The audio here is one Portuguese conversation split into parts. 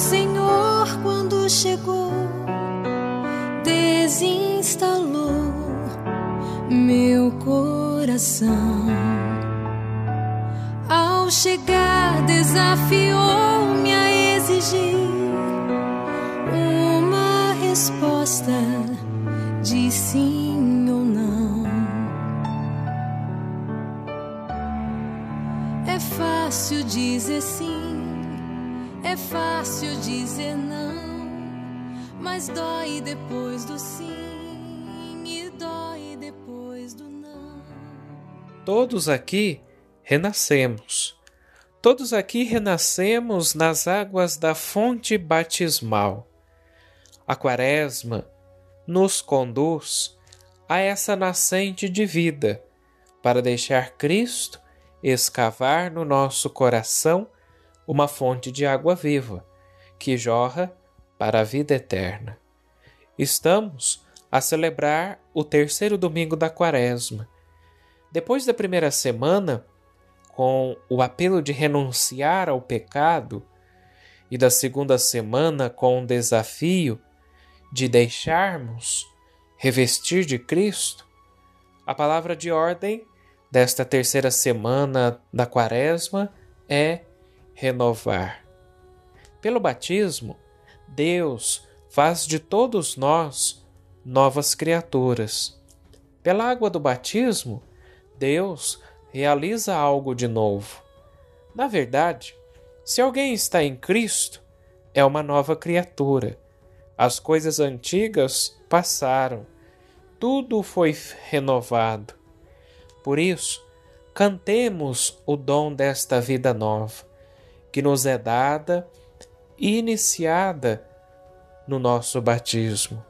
Senhor, quando chegou, desinstalou meu coração. Ao chegar, desafiou-me Todos aqui renascemos. Todos aqui renascemos nas águas da fonte batismal. A Quaresma nos conduz a essa nascente de vida, para deixar Cristo escavar no nosso coração uma fonte de água viva, que jorra para a vida eterna. Estamos a celebrar o terceiro domingo da Quaresma. Depois da primeira semana, com o apelo de renunciar ao pecado, e da segunda semana com o desafio de deixarmos revestir de Cristo, a palavra de ordem desta terceira semana da Quaresma é renovar. Pelo batismo, Deus faz de todos nós novas criaturas. Pela água do batismo, Deus realiza algo de novo. Na verdade, se alguém está em Cristo, é uma nova criatura as coisas antigas passaram, tudo foi renovado. Por isso, cantemos o dom desta vida nova, que nos é dada e iniciada no nosso batismo.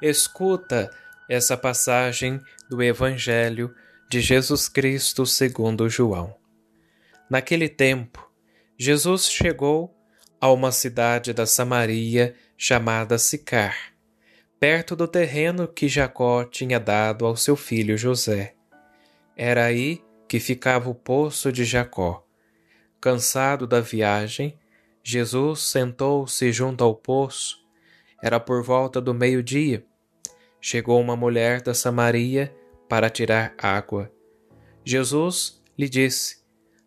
Escuta essa passagem do Evangelho de Jesus Cristo segundo João. Naquele tempo, Jesus chegou a uma cidade da Samaria chamada Sicar, perto do terreno que Jacó tinha dado ao seu filho José. Era aí que ficava o poço de Jacó. Cansado da viagem, Jesus sentou-se junto ao poço. Era por volta do meio-dia. Chegou uma mulher da Samaria para tirar água. Jesus lhe disse: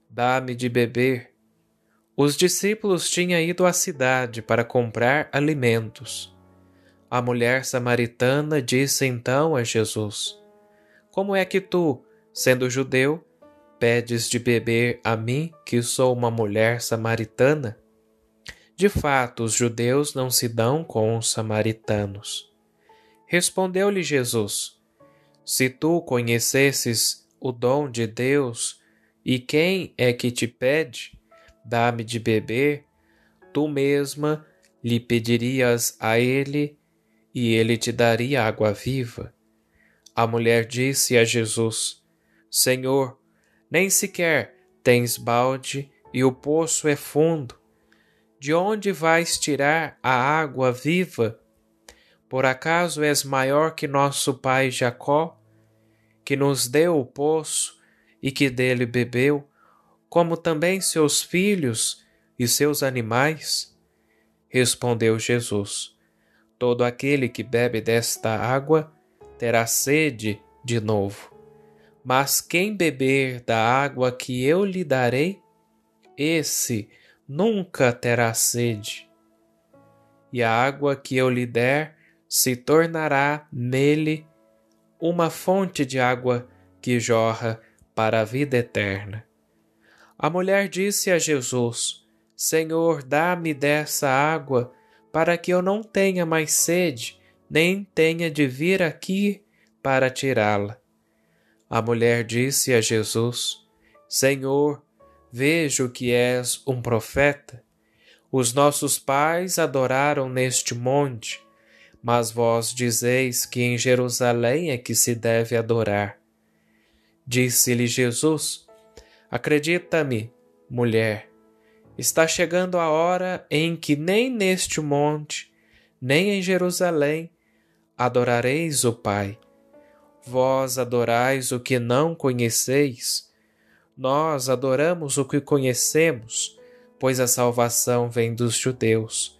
Dá-me de beber. Os discípulos tinham ido à cidade para comprar alimentos. A mulher samaritana disse então a Jesus: Como é que tu, sendo judeu, pedes de beber a mim, que sou uma mulher samaritana? De fato, os judeus não se dão com os samaritanos. Respondeu-lhe Jesus: Se tu conhecesses o dom de Deus, e quem é que te pede, dá-me de beber, tu mesma lhe pedirias a ele, e ele te daria água viva. A mulher disse a Jesus: Senhor, nem sequer tens balde e o poço é fundo. De onde vais tirar a água viva? Por acaso és maior que nosso pai Jacó, que nos deu o poço e que dele bebeu, como também seus filhos e seus animais? Respondeu Jesus: Todo aquele que bebe desta água terá sede de novo. Mas quem beber da água que eu lhe darei, esse nunca terá sede. E a água que eu lhe der se tornará nele uma fonte de água que jorra para a vida eterna. A mulher disse a Jesus: Senhor, dá-me dessa água, para que eu não tenha mais sede, nem tenha de vir aqui para tirá-la. A mulher disse a Jesus: Senhor, vejo que és um profeta. Os nossos pais adoraram neste monte, mas vós dizeis que em Jerusalém é que se deve adorar. Disse-lhe Jesus: Acredita-me, mulher, está chegando a hora em que nem neste monte, nem em Jerusalém adorareis o Pai. Vós adorais o que não conheceis. Nós adoramos o que conhecemos, pois a salvação vem dos judeus.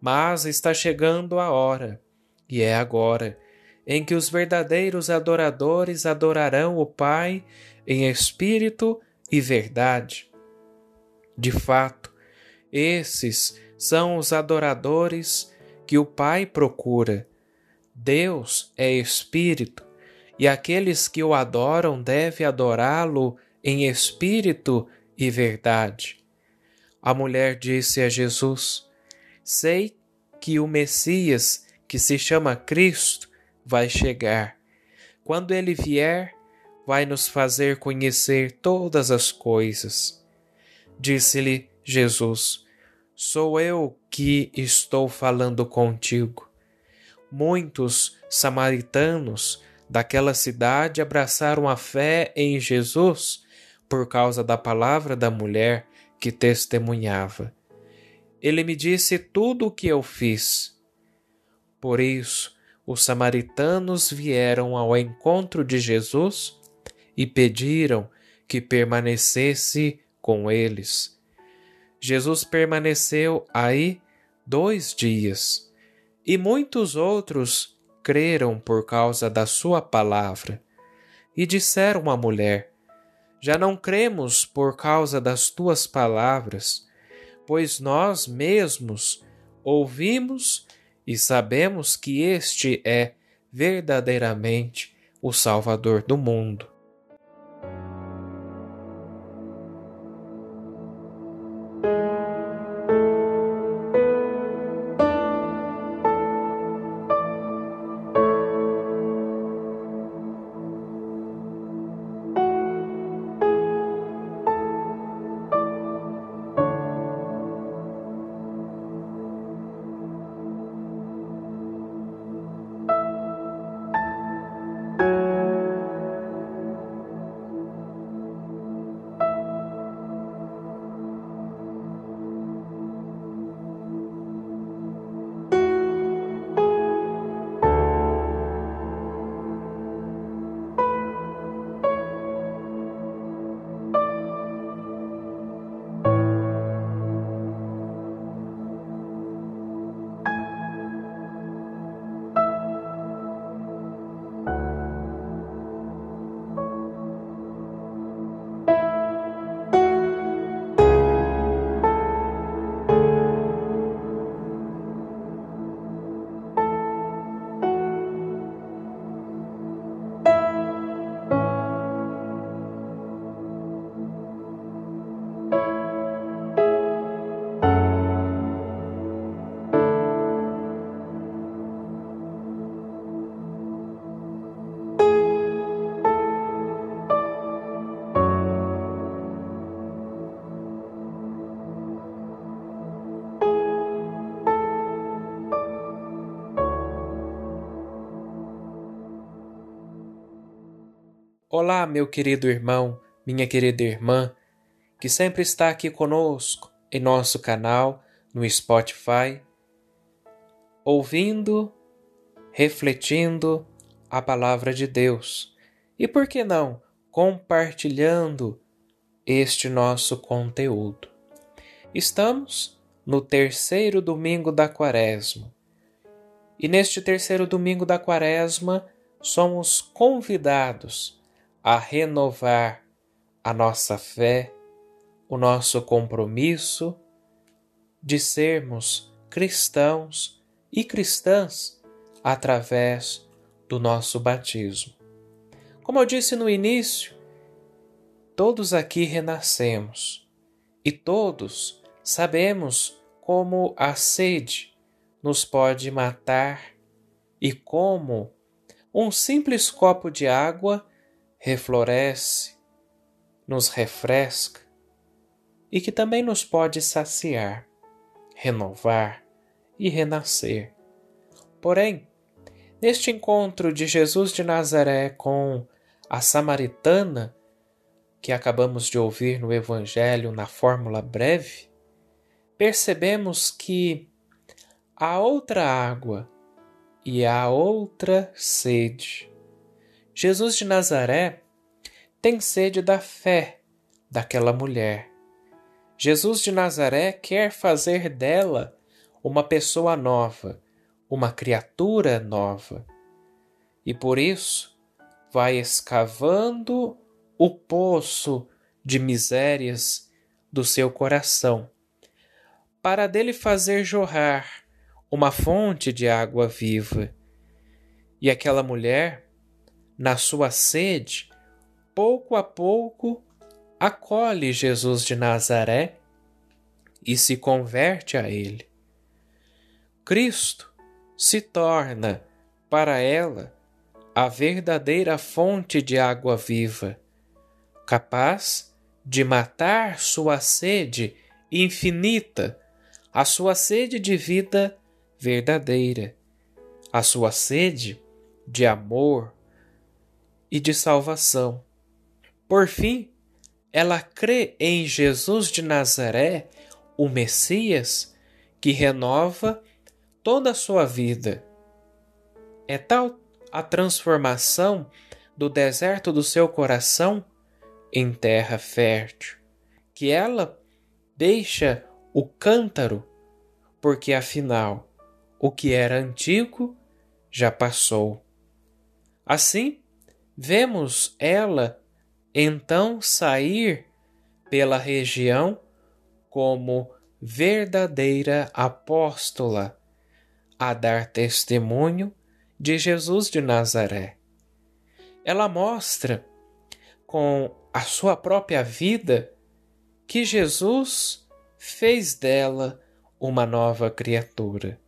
Mas está chegando a hora, e é agora, em que os verdadeiros adoradores adorarão o Pai em espírito e verdade. De fato, esses são os adoradores que o Pai procura. Deus é espírito e aqueles que o adoram devem adorá-lo em espírito e verdade. A mulher disse a Jesus: Sei que o Messias, que se chama Cristo, vai chegar. Quando ele vier, vai nos fazer conhecer todas as coisas. Disse-lhe Jesus: Sou eu que estou falando contigo. Muitos samaritanos daquela cidade abraçaram a fé em Jesus por causa da palavra da mulher que testemunhava. Ele me disse tudo o que eu fiz. Por isso, os samaritanos vieram ao encontro de Jesus e pediram que permanecesse com eles. Jesus permaneceu aí dois dias e muitos outros creram por causa da sua palavra. E disseram à mulher: Já não cremos por causa das tuas palavras, pois nós mesmos ouvimos e sabemos que este é verdadeiramente o Salvador do mundo. Olá, meu querido irmão, minha querida irmã, que sempre está aqui conosco em nosso canal no Spotify, ouvindo, refletindo a palavra de Deus e, por que não, compartilhando este nosso conteúdo. Estamos no terceiro domingo da Quaresma e neste terceiro domingo da Quaresma somos convidados a renovar a nossa fé, o nosso compromisso de sermos cristãos e cristãs através do nosso batismo. Como eu disse no início, todos aqui renascemos e todos sabemos como a sede nos pode matar e como um simples copo de água refloresce, nos refresca e que também nos pode saciar, renovar e renascer. Porém, neste encontro de Jesus de Nazaré com a samaritana, que acabamos de ouvir no Evangelho na fórmula breve, percebemos que há outra água e há outra sede. Jesus de Nazaré tem sede da fé daquela mulher. Jesus de Nazaré quer fazer dela uma pessoa nova, uma criatura nova. E por isso vai escavando o poço de misérias do seu coração, para dele fazer jorrar uma fonte de água viva. E aquela mulher na sua sede, pouco a pouco acolhe Jesus de Nazaré e se converte a ele. Cristo se torna para ela a verdadeira fonte de água viva, capaz de matar sua sede infinita, a sua sede de vida verdadeira, a sua sede de amor, e de salvação. Por fim, ela crê em Jesus de Nazaré, o Messias, que renova toda a sua vida. É tal a transformação do deserto do seu coração em terra fértil, que ela deixa o cântaro, porque afinal o que era antigo já passou. Assim, Vemos ela então sair pela região como verdadeira apóstola a dar testemunho de Jesus de Nazaré. Ela mostra com a sua própria vida que Jesus fez dela uma nova criatura.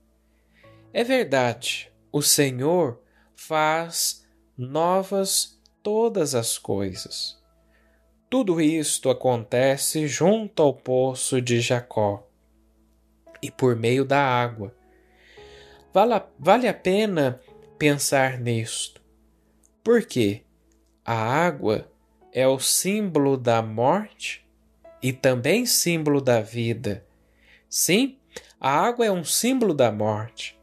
É verdade, o Senhor faz novas todas as coisas. Tudo isto acontece junto ao poço de Jacó e por meio da água. Vale a, vale a pena pensar nisto, porque a água é o símbolo da morte e também símbolo da vida. Sim, a água é um símbolo da morte.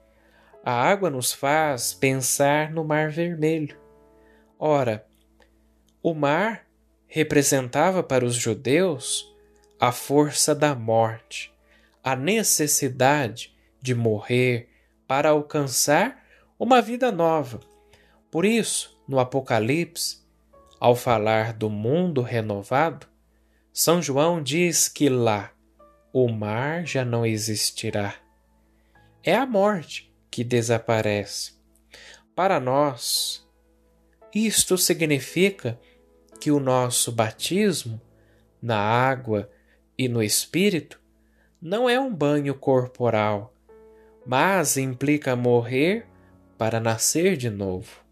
A água nos faz pensar no Mar Vermelho Ora, o mar representava para os judeus a força da morte, a necessidade de morrer para alcançar uma vida nova. Por isso, no Apocalipse, ao falar do mundo renovado, São João diz que lá o mar já não existirá. É a morte que desaparece. Para nós, isto significa que o nosso batismo na água e no Espírito não é um banho corporal, mas implica morrer para nascer de novo.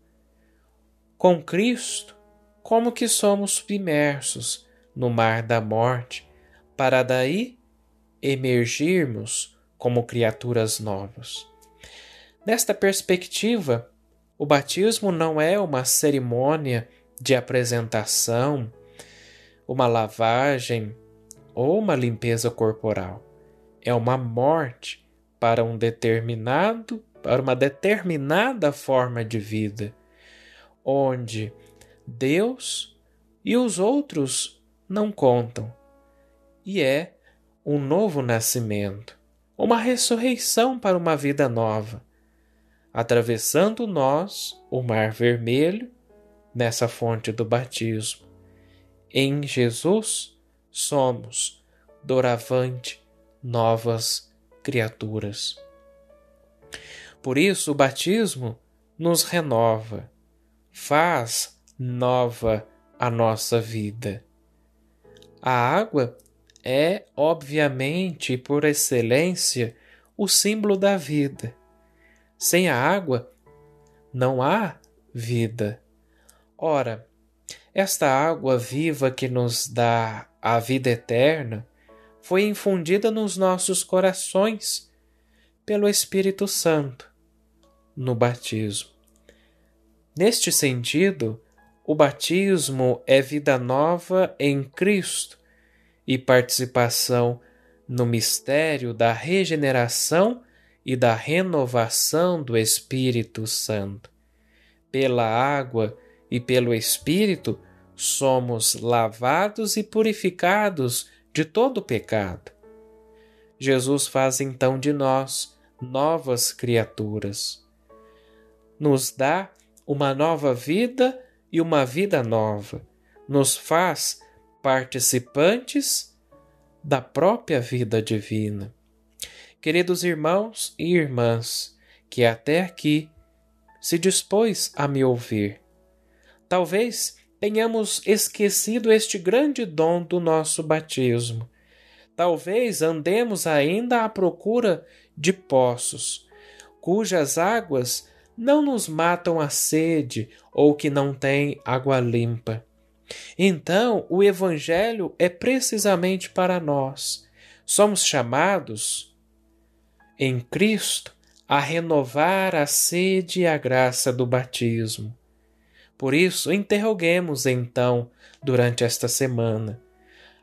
Com Cristo, como que somos imersos no mar da morte, para daí emergirmos como criaturas novas. Nesta perspectiva, o batismo não é uma cerimônia de apresentação, uma lavagem ou uma limpeza corporal. É uma morte para um determinado, para uma determinada forma de vida, onde Deus e os outros não contam. E é um novo nascimento, uma ressurreição para uma vida nova, atravessando nós o Mar Vermelho nessa fonte do batismo. Em Jesus somos, doravante, novas criaturas. Por isso, o batismo nos renova, faz nova a nossa vida. A água é, obviamente, por excelência, o símbolo da vida. Sem a água, não há vida. Ora, esta água viva que nos dá a vida eterna foi infundida nos nossos corações pelo Espírito Santo no batismo. Neste sentido, o batismo é vida nova em Cristo e participação no mistério da regeneração e da renovação do Espírito Santo. Pela água e pelo Espírito somos lavados e purificados de todo pecado. Jesus faz então de nós novas criaturas. Nos dá uma nova vida e uma vida nova. Nos faz participantes da própria vida divina. Queridos irmãos e irmãs, que até aqui se dispôs a me ouvir, talvez tenhamos esquecido este grande dom do nosso batismo. Talvez andemos ainda à procura de poços, cujas águas não nos matam a sede ou que não têm água limpa. Então, o Evangelho é precisamente para nós. Somos chamados, em Cristo, a renovar a sede e a graça do batismo. Por isso, interroguemos então durante esta semana.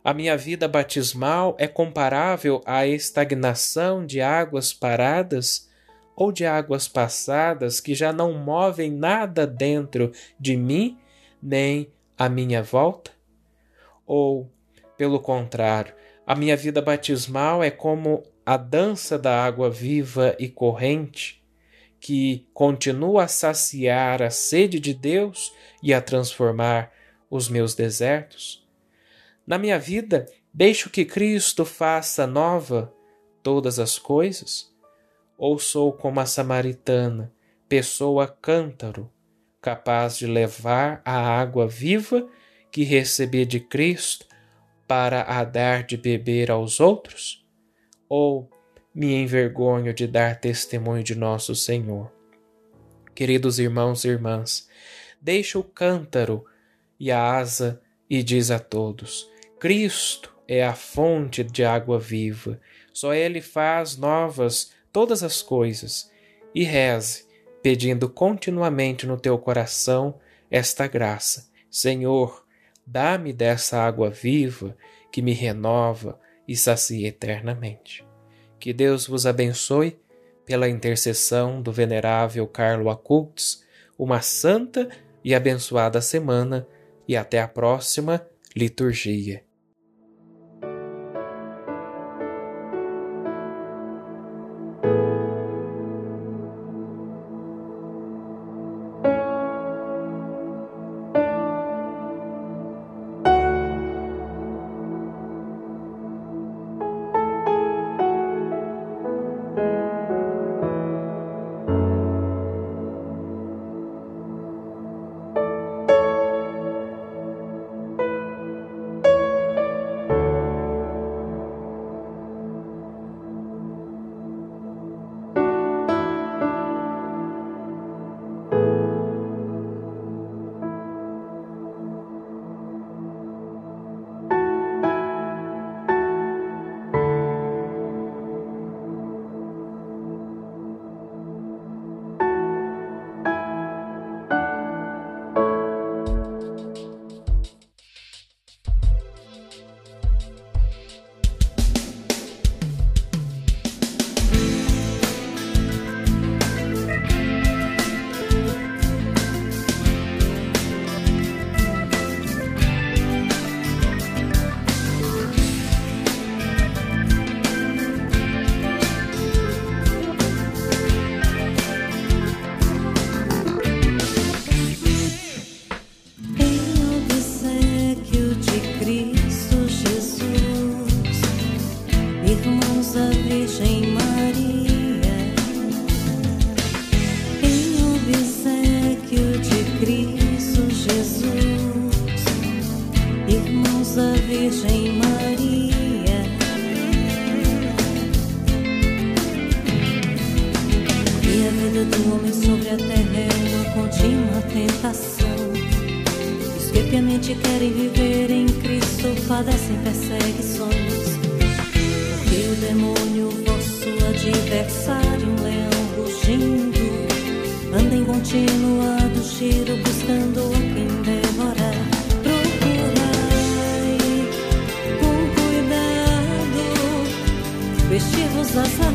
A minha vida batismal é comparável à estagnação de águas paradas ou de águas passadas que já não movem nada dentro de mim nem à minha volta? Ou, pelo contrário, a minha vida batismal é como a dança da água viva e corrente, que continua a saciar a sede de Deus e a transformar os meus desertos? Na minha vida, deixo que Cristo faça nova todas as coisas? Ou sou como a samaritana, pessoa cântaro, capaz de levar a água viva que recebi de Cristo para a dar de beber aos outros? Ou me envergonho de dar testemunho de nosso Senhor? Queridos irmãos e irmãs, deixa o cântaro e a asa e diz a todos: Cristo é a fonte de água viva, só Ele faz novas todas as coisas, e reze pedindo continuamente no teu coração esta graça. Senhor, dá-me dessa água viva que me renova e sacia eternamente. Que Deus vos abençoe pela intercessão do venerável Carlo Acultes, uma santa e abençoada semana e até a próxima liturgia.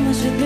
almas de Deus.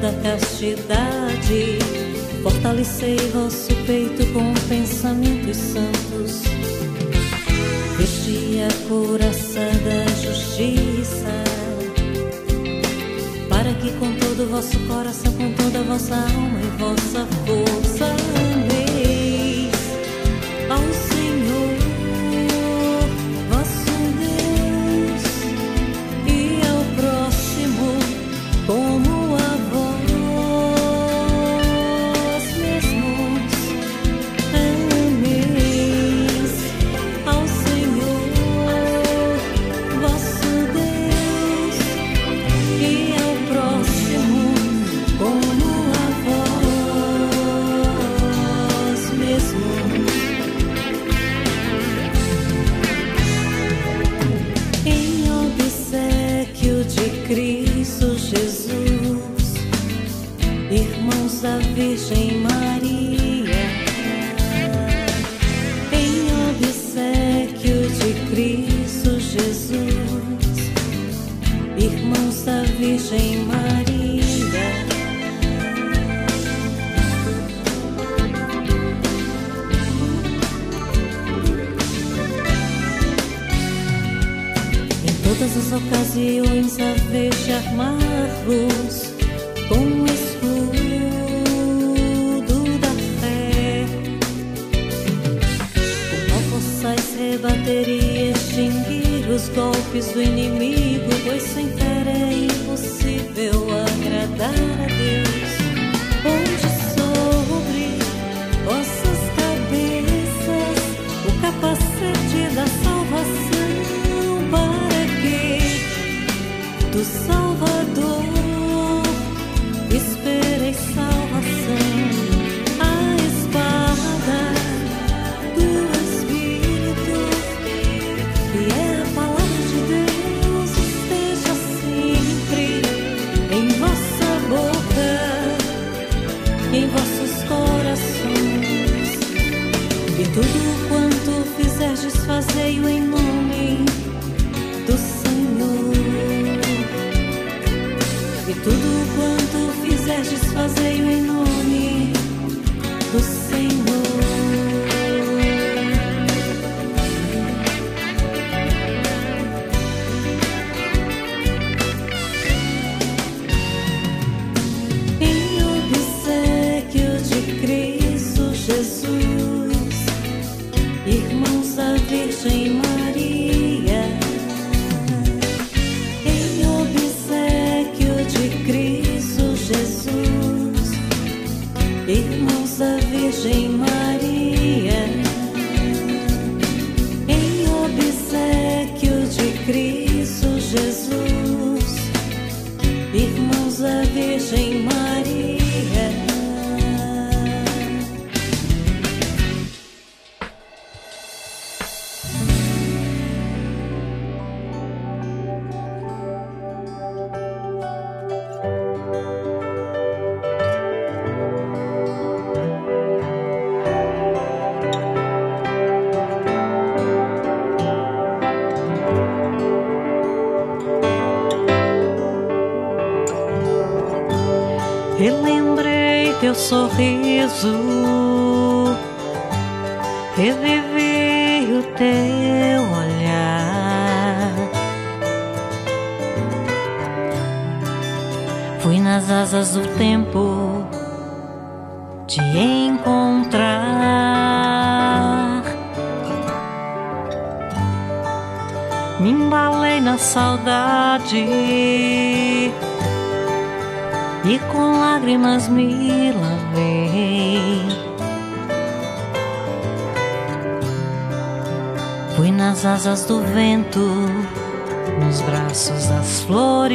da castidade. Fortalecei vosso peito com pensamentos santos. Vesti a couraça da justiça, para que com todo o vosso coração, com toda a vossa alma e vossa força. mãos da Virgem Maria, em obsequio de Cristo Jesus, irmãos da Virgem Maria. em todas as ocasiões a veja armar luz. os golpes do inimigo, pois sem fé é impossível agradar a Deus. Onde sobre vossas cabeças o capacete da salvação, para que do sol sorriso, revivi o teu olhar. Fui nas asas do tempo te encontrar. Me embalei na saudade e com lágrimas me lavei. Fui nas asas do vento, nos braços das flores.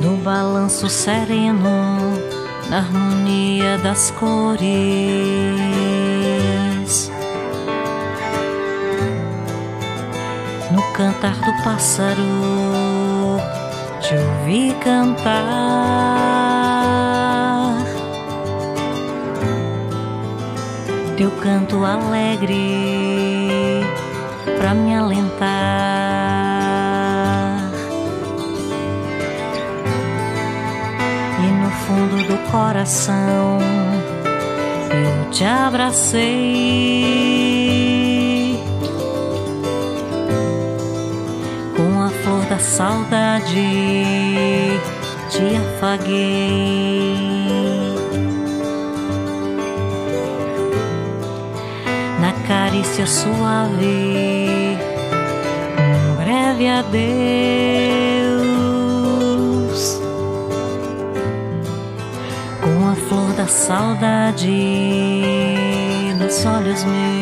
No balanço sereno, na harmonia das cores. Cantar do pássaro, te ouvi cantar. Teu canto alegre pra me alentar. E no fundo do coração eu te abracei. Saudade te afaguei. Na carícia suave, um breve adeus. Com a flor da saudade nos olhos meus.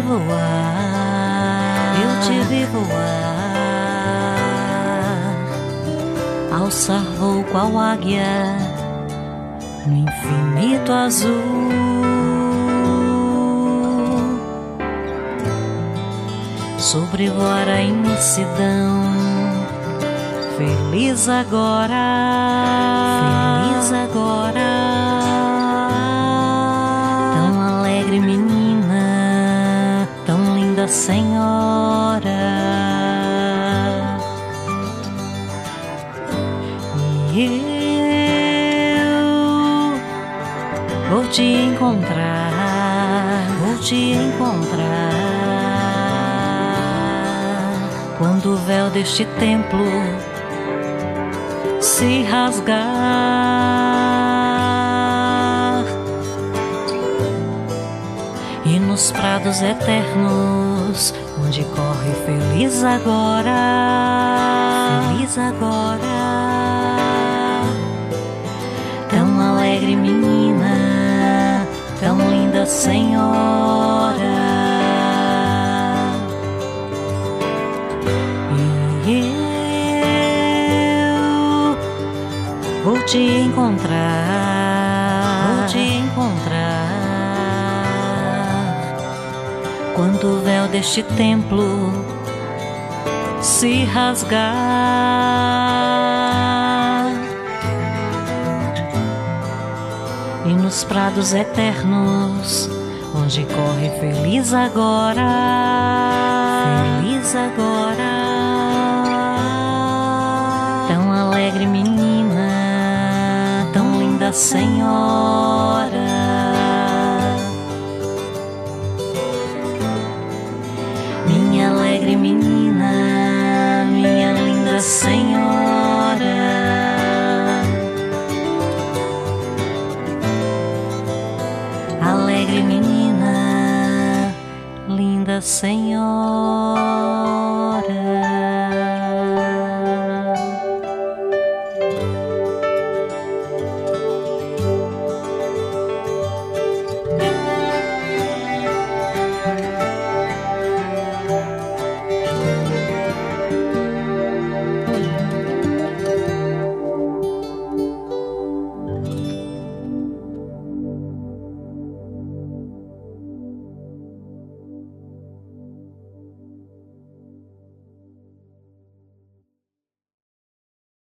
Voar, eu te vi voar, alçar voo qual águia no infinito azul. Sobrevoar a imensidão, feliz agora, feliz agora. Senhora. E eu vou te encontrar, vou te encontrar. Quando o véu deste templo se rasgar. Nos prados eternos, onde corre feliz agora, feliz agora. Tão alegre menina, tão linda senhora. E eu vou te encontrar, quando o véu deste templo se rasgar e nos prados eternos onde corre feliz agora, feliz agora, tão alegre menina, tão linda senhora.